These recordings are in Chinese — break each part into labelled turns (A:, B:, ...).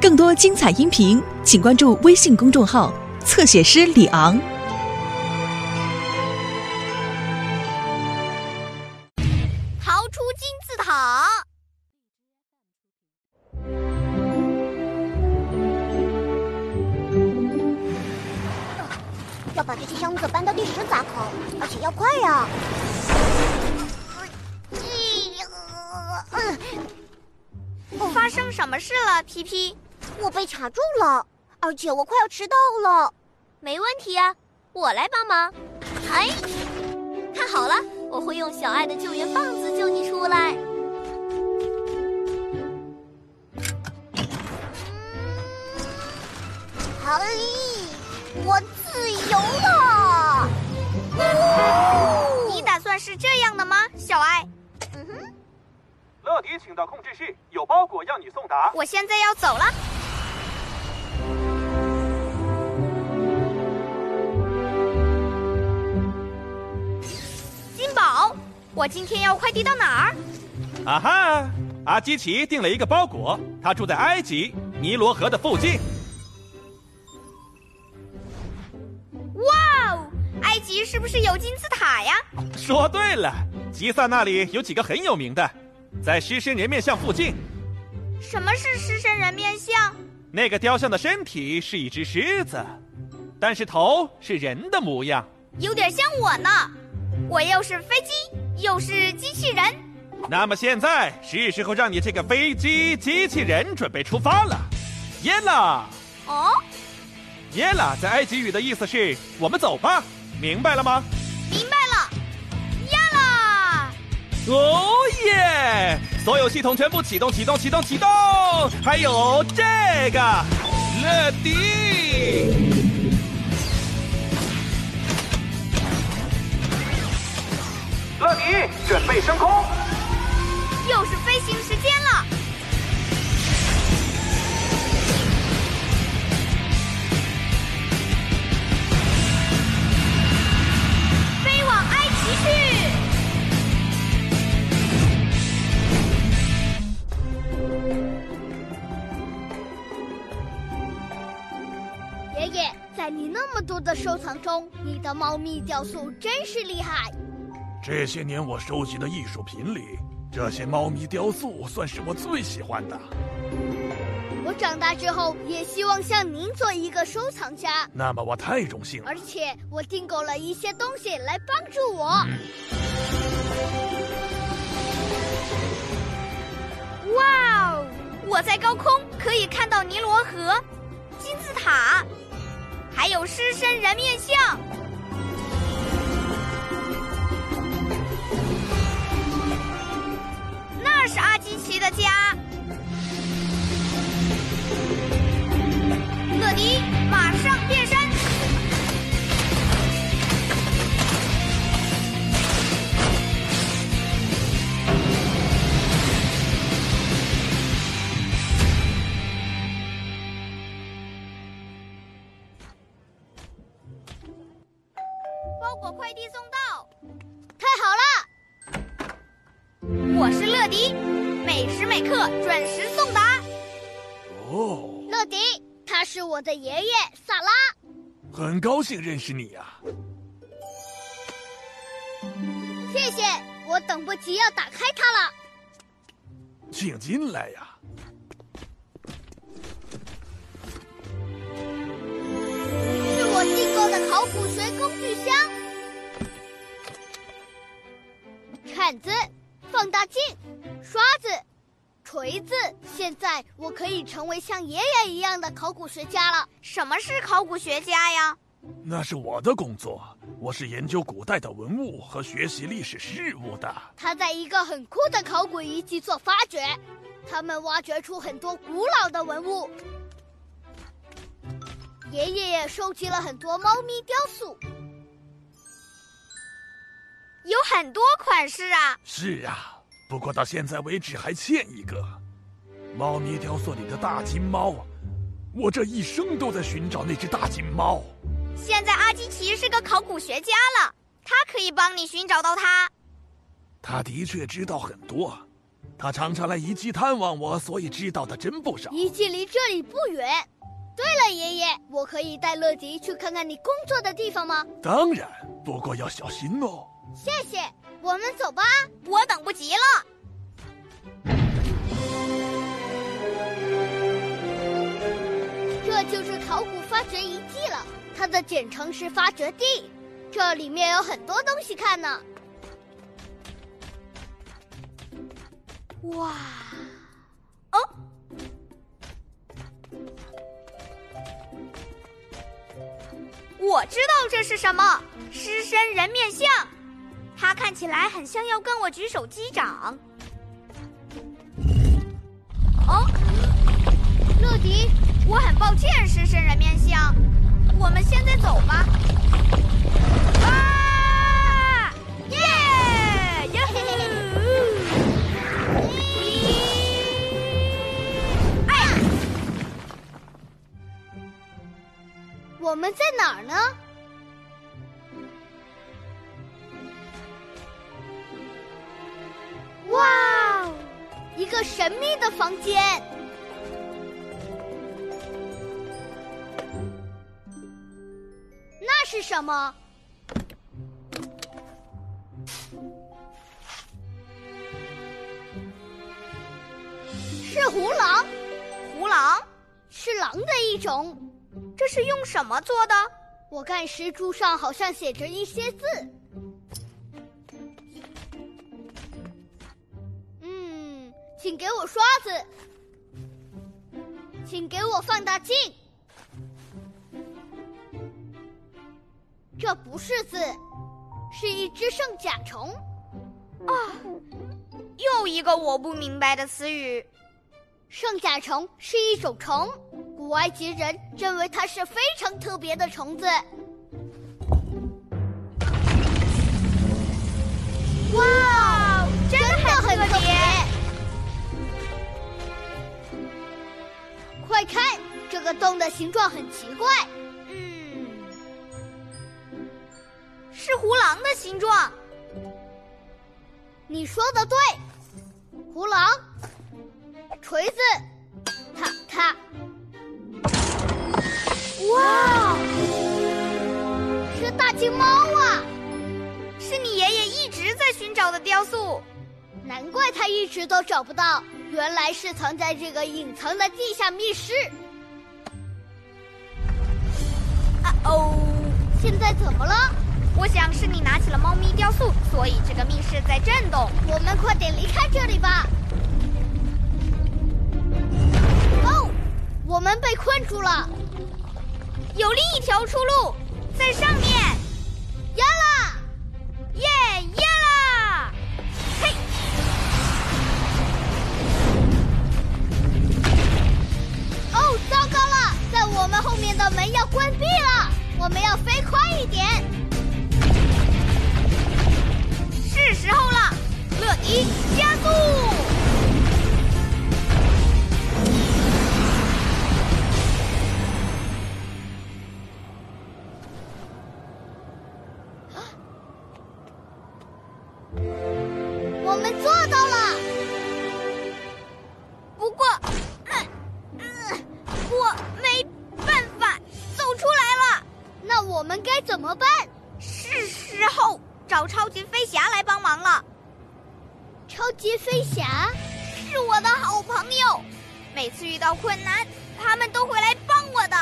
A: 更多精彩音频，请关注微信公众号“侧写师李昂”。
B: 逃出金字塔！
C: 要把这些箱子搬到第十闸口，而且要快呀！
B: 发生什么事了，皮皮？
C: 我被卡住了，而且我快要迟到了。
B: 没问题啊，我来帮忙。哎，看好了，我会用小爱的救援棒子救你出来。
D: 包裹要你送达。
B: 我现在要走了。金宝，我今天要快递到哪儿？
D: 啊哈，阿基奇订了一个包裹，他住在埃及尼罗河的附近。
B: 哇哦，埃及是不是有金字塔呀？
D: 说对了，吉萨那里有几个很有名的，在狮身人面像附近。
B: 什么是狮身人面像？
D: 那个雕像的身体是一只狮子，但是头是人的模样。
B: 有点像我呢，我又是飞机，又是机器人。
D: 那么现在是时候让你这个飞机机器人准备出发了。耶拉，
B: 哦，
D: 耶拉在埃及语的意思是“我们走吧”，明白了吗？
B: 明白了，耶啦！
D: 哦耶！所有系统全部启动，启动，启动，启动！还有这个，乐迪。乐迪，准备升空。
B: 又是飞行时间
E: 在你那么多的收藏中，你的猫咪雕塑真是厉害。
F: 这些年我收集的艺术品里，这些猫咪雕塑算是我最喜欢的。
E: 我长大之后也希望像您做一个收藏家，
F: 那么我太荣幸了
E: 而。且我订购了一些东西来帮助我。
B: 哇哦！我在高空可以看到尼罗河、金字塔，还有狮身人面像。包裹快递送到，
E: 太好了！
B: 我是乐迪，每时每刻准时送达。
F: 哦，
E: 乐迪，他是我的爷爷萨拉。
F: 很高兴认识你呀、
E: 谢谢，我等不及要打开它了。
F: 请进来呀。
E: 是我订购的考古学工具箱，铲子、放大镜、刷子、锤子。现在我可以成为像爷爷一样的考古学家了。
B: 什么是考古学家呀？
F: 那是我的工作，我是研究古代的文物和学习历史事物的。
E: 他在一个很酷的考古遗迹做发掘，他们挖掘出很多古老的文物。爷爷也收集了很多猫咪雕塑，
B: 有很多款式啊。
F: 是啊，不过到现在为止还欠一个。猫咪雕塑里的大金猫，我这一生都在寻找那只大金猫。
B: 现在阿基奇是个考古学家了，他可以帮你寻找到它。
F: 他的确知道很多，他常常来遗迹探望我，所以知道的真不少。
E: 遗迹离这里不远。对了，爷爷，我可以带乐迪去看看你工作的地方吗？
F: 当然，不过要小心哦。
E: 谢谢，我们走吧。
B: 我等不及了。
E: 这就是考古发掘遗迹了，它的简称是发掘地。这里面有很多东西看呢。哇，
B: 哦，我知道这是什么，狮身人面像，它看起来很像要跟我举手击掌。哦，
E: 乐迪，
B: 我很抱歉，狮身人面像，我们现在走吧。啊！耶！呀呼！哎呀！
E: 我们在哪儿呢？哇，一个神秘的房间。那是什么？是胡狼，
B: 胡狼，
E: 是狼的一种。
B: 这是用什么做的？
E: 我看石柱上好像写着一些字。请给我刷子，请给我放大镜。这不是字，是一只圣甲虫。
B: 啊，又一个我不明白的词语。
E: 圣甲虫是一种虫，古埃及人认为它是非常特别的虫子。
B: 哇，真
E: 的很特别！看，这个洞的形状很奇怪。
B: 嗯，是胡狼的形状。
E: 你说的对，胡狼。锤子，踏踏。哇，是大金猫啊！
B: 是你爷爷一直在寻找的雕塑，
E: 难怪他一直都找不到，原来是藏在这个隐藏的地下密室。
B: 啊哦，
E: 现在怎么了？
B: 我想是你拿起了猫咪雕塑，所以这个密室在震动。
E: 我们快点离开这里吧。哦我们被困住了，
B: 有另一条出路，在上面。
E: 关闭了，我们要飞快一点。
B: 是时候了，乐迪，加速！找超级飞侠来帮忙了。
E: 超级飞侠
B: 是我的好朋友，每次遇到困难，他们都会来帮我的。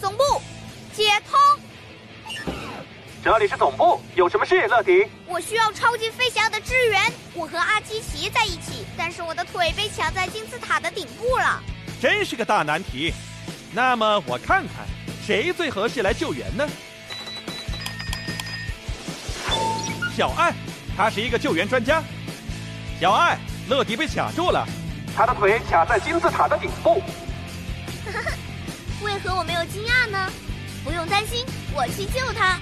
B: 总部，接通。
D: 这里是总部，有什么事，乐迪？
B: 我需要超级飞侠的支援。我和阿基奇在一起，但是我的腿被卡在金字塔的顶部了。
D: 真是个大难题。那么我看看，谁最合适来救援呢？小爱，他是一个救援专家。小爱，乐迪被卡住了，他的腿卡在金字塔的顶部。
B: 为何我没有惊讶呢？不用担心，我去救他。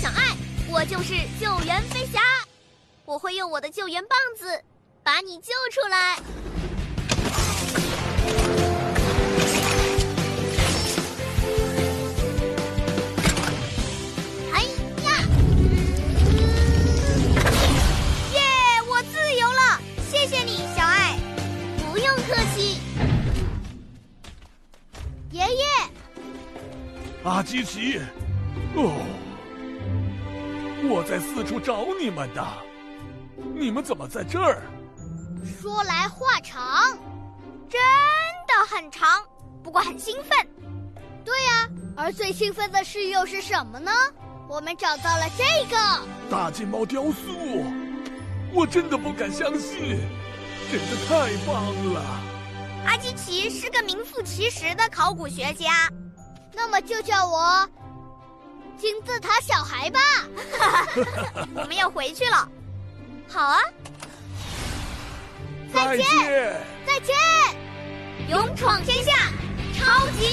B: 小爱，
E: 我就是救援飞侠，我会用我的救援棒子把你救出来。哎呀！
B: 耶，我自由了！谢谢你，小爱。
E: 不用客气，爷爷。
F: 阿基奇，哦，我在四处找你们的，你们怎么在这儿？
E: 说来话长，
B: 真的很长，不过很兴奋。
E: 对呀、而最兴奋的事又是什么呢？我们找到了这个，
F: 大金毛雕塑，我真的不敢相信，真的太棒了！
B: 阿基奇是个名副其实的考古学家。
E: 那么就叫我金字塔小孩吧。
B: 我们要回去了。好啊，
F: 再见。
E: 再见。
B: 勇闯天下，超级